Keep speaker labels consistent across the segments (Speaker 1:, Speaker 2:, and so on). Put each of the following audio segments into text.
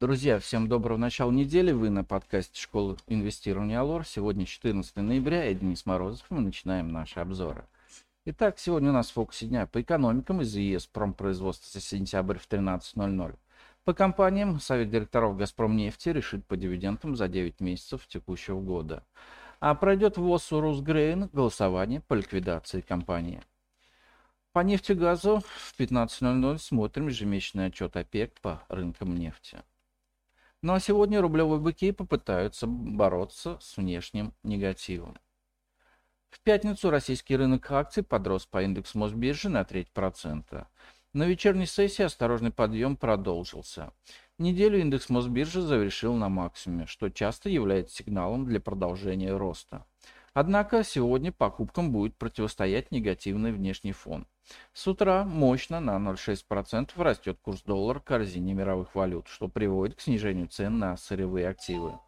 Speaker 1: Друзья, всем доброго начала недели. Вы на подкасте школы инвестирования Алор. Сегодня 14 ноября, я Денис Морозов, мы начинаем наши обзоры. Итак, сегодня у нас в фокусе дня по экономикам из ЕС промпроизводства за сентябрь в 13.00. По компаниям Совет директоров «Газпром нефти» решит по дивидендам за 9 месяцев текущего года. А пройдет ВОЗ у Русгрейн голосование по ликвидации компании. По нефтегазу в 15.00 смотрим ежемесячный отчет ОПЕК по рынкам нефти. Ну а сегодня рублевые быки попытаются бороться с внешним негативом. В пятницу российский рынок акций подрос по индексу Мосбиржи на треть процента. На вечерней сессии осторожный подъем продолжился. Неделю индекс Мосбиржи завершил на максимуме, что часто является сигналом для продолжения роста. Однако сегодня покупкам будет противостоять негативный внешний фон. С утра мощно на 0,6% растет курс доллара к корзине мировых валют, что приводит к снижению цен на сырьевые активы.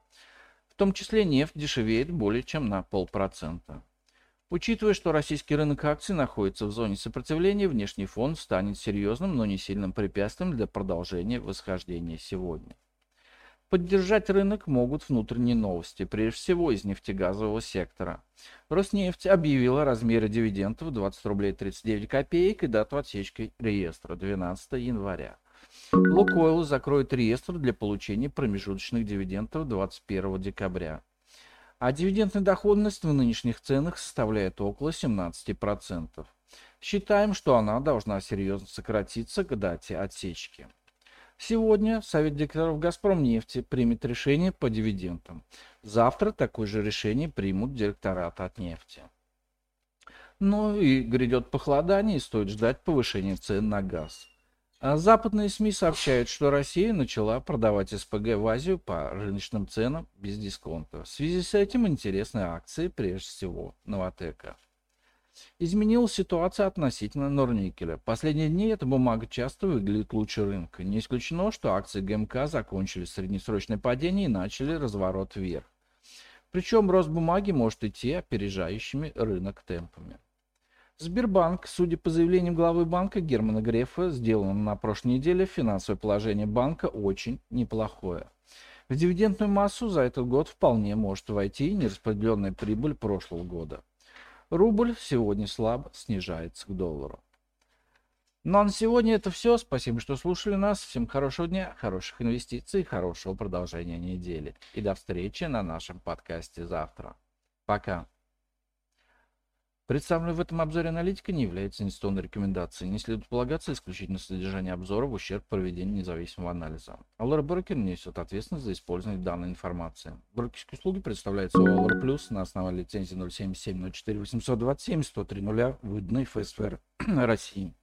Speaker 1: В том числе нефть дешевеет более чем на полпроцента. Учитывая, что российский рынок акций находится в зоне сопротивления, внешний фон станет серьезным, но не сильным препятствием для продолжения восхождения сегодня. Поддержать рынок могут внутренние новости, прежде всего из нефтегазового сектора. Роснефть объявила размеры дивидендов 20 рублей 39 копеек и дату отсечки реестра 12 января. Лукойл закроет реестр для получения промежуточных дивидендов 21 декабря. А дивидендная доходность в нынешних ценах составляет около 17%. Считаем, что она должна серьезно сократиться к дате отсечки. Сегодня Совет директоров «Газпром нефти» примет решение по дивидендам. Завтра такое же решение примут директорат от нефти. Ну и грядет похолодание, и стоит ждать повышения цен на газ. А западные СМИ сообщают, что Россия начала продавать СПГ в Азию по рыночным ценам без дисконта. В связи с этим интересны акции, прежде всего, Новотека. Изменилась ситуация относительно Норникеля. Последние дни эта бумага часто выглядит лучше рынка. Не исключено, что акции ГМК закончили среднесрочное падение и начали разворот вверх. Причем рост бумаги может идти опережающими рынок темпами. Сбербанк, судя по заявлениям главы банка Германа Грефа, сделанным на прошлой неделе, финансовое положение банка очень неплохое. В дивидендную массу за этот год вполне может войти нераспределенная прибыль прошлого года. Рубль сегодня слабо снижается к доллару. Ну а на сегодня это все. Спасибо, что слушали нас. Всем хорошего дня, хороших инвестиций, хорошего продолжения недели. И до встречи на нашем подкасте завтра. Пока. Представленная в этом обзоре аналитика не является инвестиционной рекомендацией. Не следует полагаться исключительно содержание обзора в ущерб проведению независимого анализа. Allure Broker несет ответственность за использование данной информации. Брокерские услуги предоставляются Allure Plus на основе лицензии 077 04 827 103 0 выданной ФСФР России.